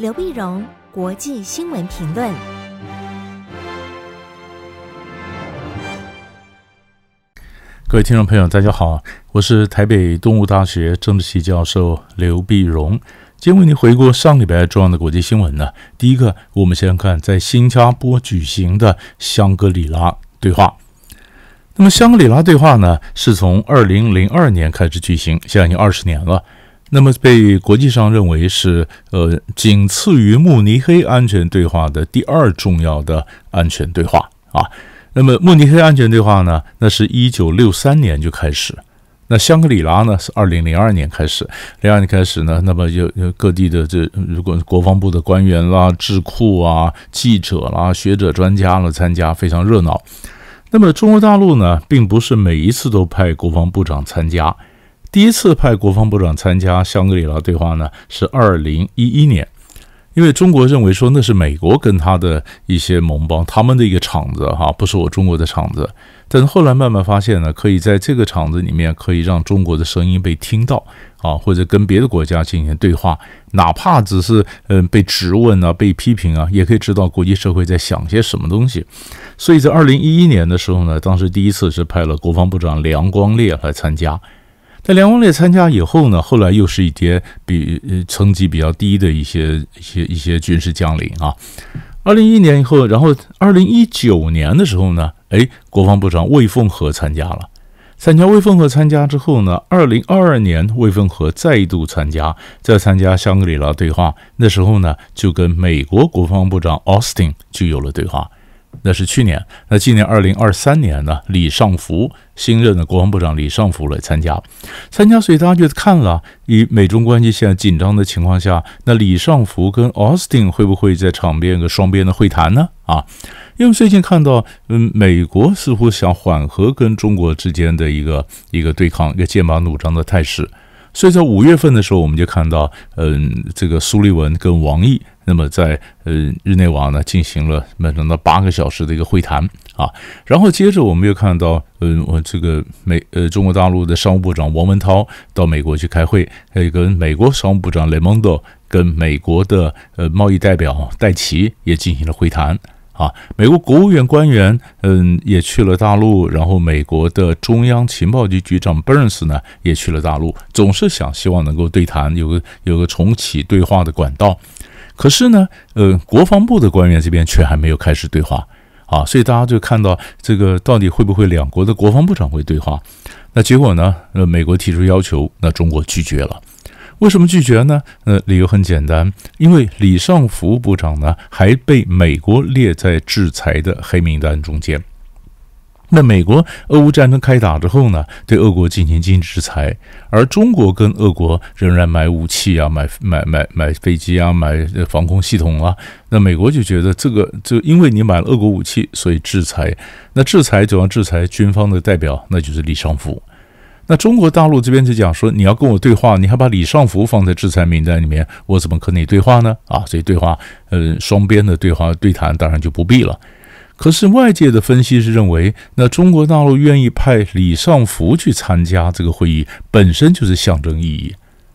刘碧荣，国际新闻评论。各位听众朋友，大家好，我是台北东吴大学政治系教授刘碧荣。今天为您回顾上礼拜重要的国际新闻呢。第一个，我们先看在新加坡举行的香格里拉对话。那么，香格里拉对话呢，是从二零零二年开始举行，现在已经二十年了。那么被国际上认为是呃，仅次于慕尼黑安全对话的第二重要的安全对话啊。那么慕尼黑安全对话呢，那是一九六三年就开始。那香格里拉呢，是二零零二年开始。零二年开始呢，那么就各地的这如果国防部的官员啦、智库啊、记者啦、学者专家啦参加，非常热闹。那么中国大陆呢，并不是每一次都派国防部长参加。第一次派国防部长参加香格里拉对话呢，是二零一一年，因为中国认为说那是美国跟他的一些盟邦他们的一个场子哈，不是我中国的场子。但是后来慢慢发现呢，可以在这个场子里面可以让中国的声音被听到啊，或者跟别的国家进行对话，哪怕只是嗯被质问啊、被批评啊，也可以知道国际社会在想些什么东西。所以在二零一一年的时候呢，当时第一次是派了国防部长梁光烈来参加。在梁光烈参加以后呢，后来又是一些比呃层级比较低的一些一些一些军事将领啊。二零一一年以后，然后二零一九年的时候呢，哎，国防部长魏凤和参加了。参加魏凤和参加之后呢，二零二二年魏凤和再度参加，再参加香格里拉对话。那时候呢，就跟美国国防部长奥斯汀就有了对话。那是去年，那今年二零二三年呢？李尚福新任的国防部长李尚福来参加，参加，所以大家就看了，以美中关系现在紧张的情况下，那李尚福跟奥斯汀会不会在场边有个双边的会谈呢？啊，因为最近看到，嗯，美国似乎想缓和跟中国之间的一个一个对抗，一个剑拔弩张的态势。所以在五月份的时候，我们就看到，嗯，这个苏利文跟王毅，那么在呃日内瓦呢进行了满长的八个小时的一个会谈啊。然后接着我们又看到，嗯，我这个美呃中国大陆的商务部长王文涛到美国去开会，还有跟美国商务部长雷蒙多跟美国的呃贸易代表戴琪也进行了会谈。啊，美国国务院官员，嗯，也去了大陆，然后美国的中央情报局局长 Burns 呢，也去了大陆，总是想希望能够对谈，有个有个重启对话的管道。可是呢，呃，国防部的官员这边却还没有开始对话，啊，所以大家就看到这个到底会不会两国的国防部长会对话？那结果呢，呃，美国提出要求，那中国拒绝了。为什么拒绝呢？呃，理由很简单，因为李尚福部长呢还被美国列在制裁的黑名单中间。那美国俄乌战争开打之后呢，对俄国进行经济制裁，而中国跟俄国仍然买武器啊，买买买买飞机啊，买防空系统啊。那美国就觉得这个就因为你买了俄国武器，所以制裁。那制裁主要制裁军方的代表，那就是李尚福。那中国大陆这边就讲说，你要跟我对话，你还把李尚福放在制裁名单里面，我怎么和你对话呢？啊，所以对话，呃，双边的对话对谈当然就不必了。可是外界的分析是认为，那中国大陆愿意派李尚福去参加这个会议，本身就是象征意义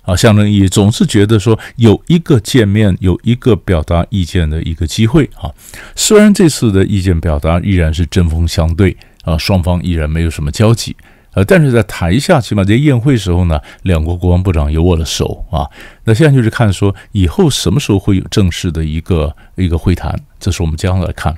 啊，象征意义总是觉得说有一个见面，有一个表达意见的一个机会啊。虽然这次的意见表达依然是针锋相对啊，双方依然没有什么交集。呃，但是在台下，起码在宴会时候呢，两国国防部长也握了手啊。那现在就是看说以后什么时候会有正式的一个一个会谈，这是我们将来看。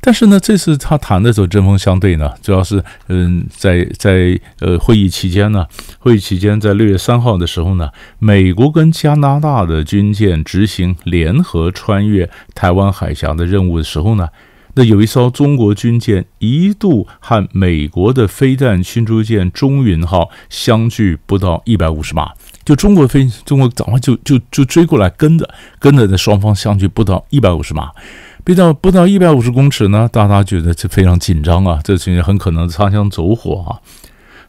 但是呢，这次他谈的时候针锋相对呢，主要是嗯，在在呃会议期间呢，会议期间在六月三号的时候呢，美国跟加拿大的军舰执行联合穿越台湾海峡的任务的时候呢。那有一艘中国军舰一度和美国的飞弹驱逐舰中云号相距不到一百五十码，就中国飞中国早上就就就追过来跟着跟着那双方相距不到一百五十码，不到不到一百五十公尺呢，大家觉得这非常紧张啊，这情形很可能擦枪走火啊。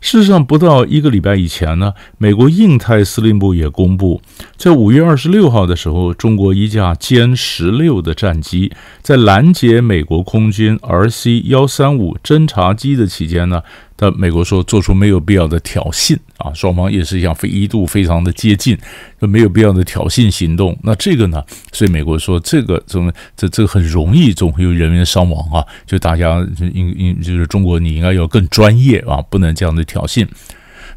事实上，不到一个礼拜以前呢，美国印太司令部也公布，在五月二十六号的时候，中国一架歼十六的战机在拦截美国空军 RC 幺三五侦察机的期间呢，但美国说做出没有必要的挑衅啊，双方也是一样，非一度非常的接近，就没有必要的挑衅行动。那这个呢，所以美国说这个怎么这这很容易总会有人员伤亡啊，就大家应应就是中国你应该要更专业啊，不能这样的挑衅。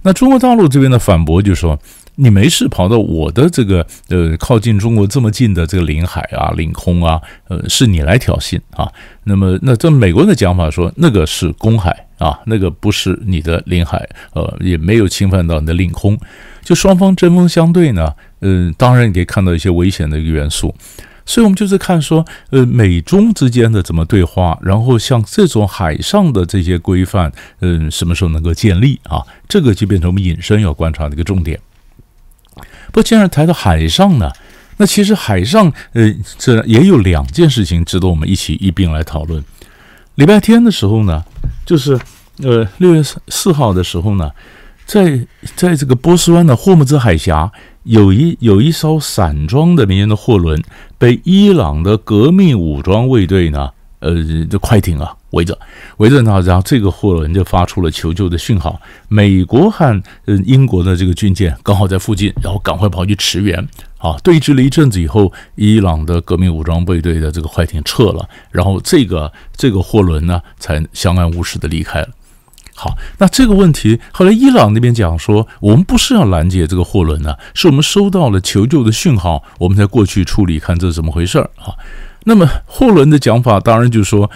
那中国大陆这边的反驳就是说。你没事跑到我的这个呃靠近中国这么近的这个领海啊、领空啊，呃，是你来挑衅啊？那么，那这美国的讲法说，那个是公海啊，那个不是你的领海，呃，也没有侵犯到你的领空，就双方针锋相对呢。嗯、当然你可以看到一些危险的一个元素，所以我们就是看说，呃，美中之间的怎么对话，然后像这种海上的这些规范，嗯、什么时候能够建立啊？这个就变成我们引申要观察的一个重点。不，既然谈到海上呢，那其实海上，呃，这也有两件事情值得我们一起一并来讨论。礼拜天的时候呢，就是呃六月四号的时候呢，在在这个波斯湾的霍姆兹海峡，有一有一艘散装的民用的货轮被伊朗的革命武装卫队呢，呃，这快艇啊。围着，围着呢，然后这个货轮就发出了求救的讯号。美国和呃英国的这个军舰刚好在附近，然后赶快跑去驰援。啊，对峙了一阵子以后，伊朗的革命武装卫队的这个快艇撤了，然后这个这个货轮呢才相安无事的离开了。好，那这个问题后来伊朗那边讲说，我们不是要拦截这个货轮呢，是我们收到了求救的讯号，我们才过去处理，看这是怎么回事儿啊。那么货轮的讲法当然就是说，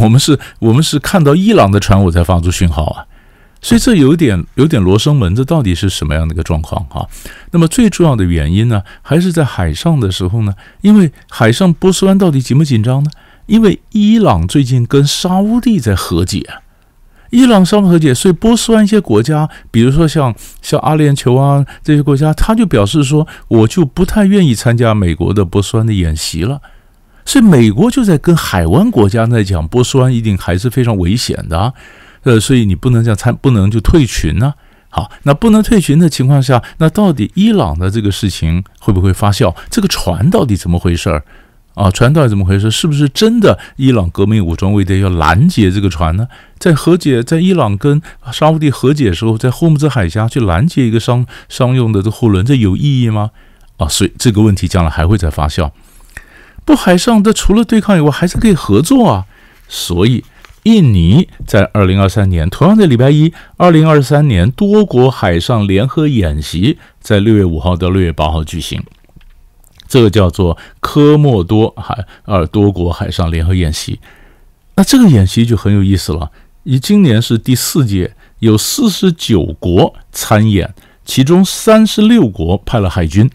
我们是，我们是看到伊朗的船，我才发出讯号啊，所以这有点有点罗生门，这到底是什么样的一个状况啊？那么最重要的原因呢，还是在海上的时候呢？因为海上波斯湾到底紧不紧张呢？因为伊朗最近跟沙乌地在和解，伊朗沙乌和解，所以波斯湾一些国家，比如说像像阿联酋啊这些国家，他就表示说，我就不太愿意参加美国的波斯湾的演习了。所以美国就在跟海湾国家在讲，波斯湾一定还是非常危险的，呃，所以你不能这样参，不能就退群呢。好，那不能退群的情况下，那到底伊朗的这个事情会不会发酵？这个船到底怎么回事儿？啊，船到底怎么回事？是不是真的伊朗革命武装卫队要拦截这个船呢？在和解，在伊朗跟沙乌地和解的时候，在霍姆兹海峡去拦截一个商商用的这货轮，这有意义吗？啊，所以这个问题将来还会再发酵。不，海上的除了对抗以外，还是可以合作啊。所以，印尼在二零二三年，同样的礼拜一，二零二三年多国海上联合演习在六月五号到六月八号举行。这个叫做科莫多海尔多国海上联合演习。那这个演习就很有意思了。以今年是第四届，有四十九国参演，其中三十六国派了海军，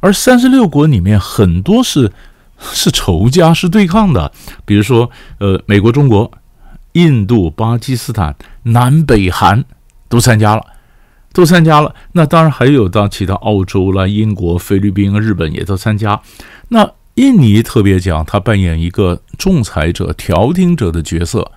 而三十六国里面很多是。是仇家，是对抗的。比如说，呃，美国、中国、印度、巴基斯坦、南北韩都参加了，都参加了。那当然还有到其他澳洲啦、英国、菲律宾、日本也都参加。那印尼特别讲，他扮演一个仲裁者、调停者的角色。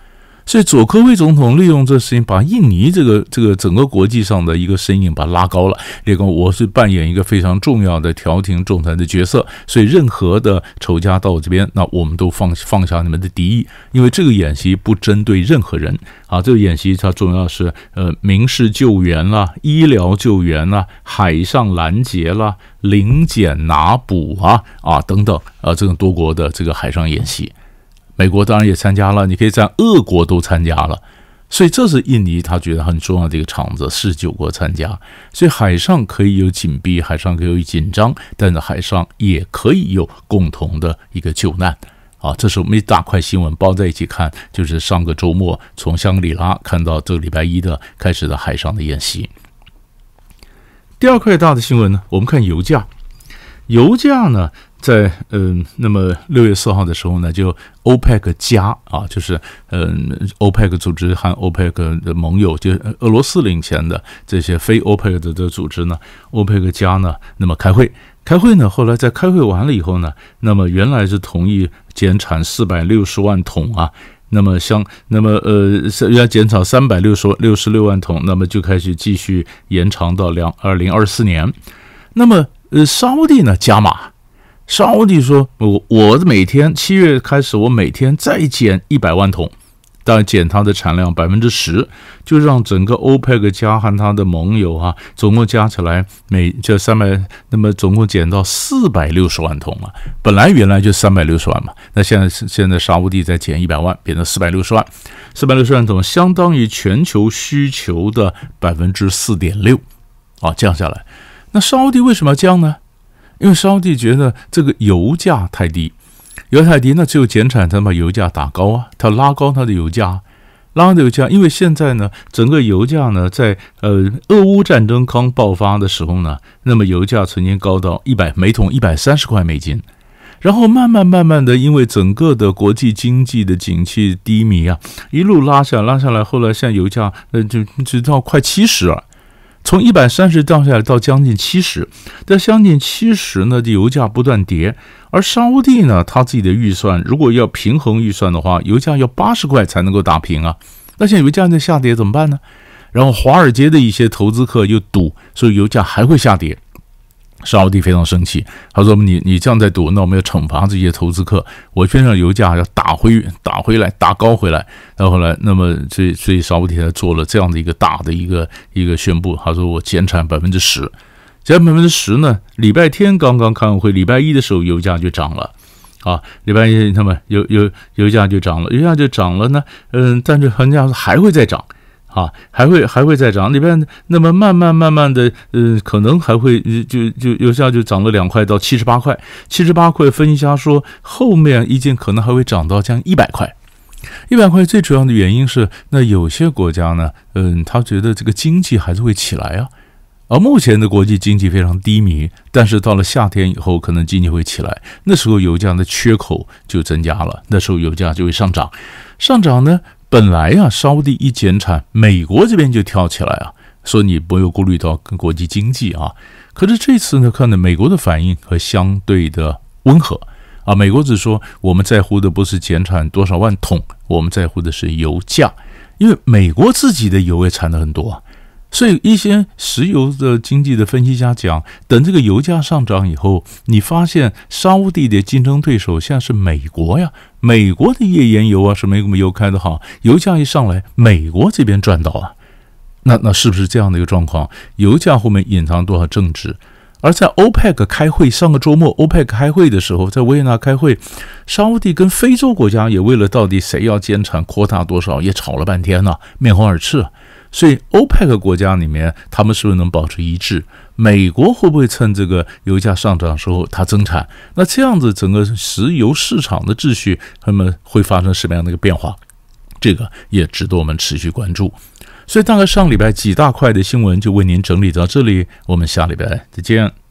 所以佐科威总统利用这事情，把印尼这个这个整个国际上的一个声音把它拉高了。这个我是扮演一个非常重要的调停仲裁的角色，所以任何的仇家到我这边，那我们都放放下你们的敌意，因为这个演习不针对任何人啊。这个演习它重要是呃民事救援啦、医疗救援啦、海上拦截啦、临检拿捕啊啊等等啊这种多国的这个海上演习。美国当然也参加了，你可以在俄国都参加了，所以这是印尼他觉得很重要的一个场子，四十九国参加，所以海上可以有紧逼，海上可以有紧张，但是海上也可以有共同的一个救难啊，这是我们一大块新闻包在一起看，就是上个周末从香格里拉看到这个礼拜一的开始的海上的演习。第二块大的新闻呢，我们看油价，油价呢。在嗯，那么六月四号的时候呢，就欧佩克加啊，就是嗯，欧佩克组织和欧佩克的盟友，就俄罗斯领衔的这些非欧佩克的的组织呢，欧佩克加呢，那么开会，开会呢，后来在开会完了以后呢，那么原来是同意减产四百六十万桶啊，那么像那么呃，要减产三百六十六十六万桶，那么就开始继续延长到两二零二四年，那么呃，沙乌地呢加码。沙乌地说：“我我每天七月开始，我每天再减一百万桶，但减它的产量百分之十，就让整个欧佩克加和它的盟友啊，总共加起来每就三百，那么总共减到四百六十万桶了。本来原来就三百六十万嘛，那现在现在沙乌地再减一百万，变成四百六十万，四百六十万桶相当于全球需求的百分之四点六，啊，降下来。那沙乌地为什么要降呢？因为沙地觉得这个油价太低。油太低，那只有减产，才能把油价打高啊！它拉高它的油价，拉的油价。因为现在呢，整个油价呢，在呃俄乌战争刚爆发的时候呢，那么油价曾经高到一百每桶一百三十块美金，然后慢慢慢慢的，因为整个的国际经济的景气低迷啊，一路拉下拉下来，后来现在油价呃就直到快七十了。从一百三十掉下来到将近七十，但将近七十呢，这油价不断跌。而沙乌地呢，他自己的预算，如果要平衡预算的话，油价要八十块才能够打平啊。那现在油价在下跌怎么办呢？然后华尔街的一些投资客又赌，所以油价还会下跌。沙乌地非常生气，他说：“你你这样在赌，那我们要惩罚这些投资客。我偏让油价要打回打回来，打高回来。然后来，那么所以所以沙乌地才做了这样的一个大的一个一个宣布。他说我减产百分之十，减百分之十呢。礼拜天刚刚开完会，礼拜一的时候油价就涨了啊。礼拜一他们油油油价就涨了，油价就涨了呢。嗯，但是房价还会再涨。”啊，还会还会再涨，里边那么慢慢慢慢的，呃，可能还会就就油价就涨了两块到七十八块，七十八块，分析家说后面已经可能还会涨到将一百块，一百块最主要的原因是，那有些国家呢，嗯，他觉得这个经济还是会起来啊，而目前的国际经济非常低迷，但是到了夏天以后，可能经济会起来，那时候油价的缺口就增加了，那时候油价就会上涨，上涨呢。本来啊，沙乌地一减产，美国这边就跳起来啊，说你不用顾虑到跟国际经济啊。可是这次呢，看到美国的反应和相对的温和啊，美国只说我们在乎的不是减产多少万桶，我们在乎的是油价，因为美国自己的油也产的很多啊。所以一些石油的经济的分析家讲，等这个油价上涨以后，你发现沙乌地的竞争对手现在是美国呀，美国的页岩油啊，什么什么油开的好，油价一上来，美国这边赚到啊，那那是不是这样的一个状况？油价后面隐藏多少政治？而在欧佩克开会，上个周末欧佩克开会的时候，在维也纳开会，沙乌地跟非洲国家也为了到底谁要减产扩大多少，也吵了半天呢，面红耳赤。所以，欧佩克国家里面，他们是不是能保持一致？美国会不会趁这个油价上涨时候，它增产？那这样子，整个石油市场的秩序，他们会发生什么样的一个变化？这个也值得我们持续关注。所以，大概上礼拜几大块的新闻就为您整理到这里，我们下礼拜再见。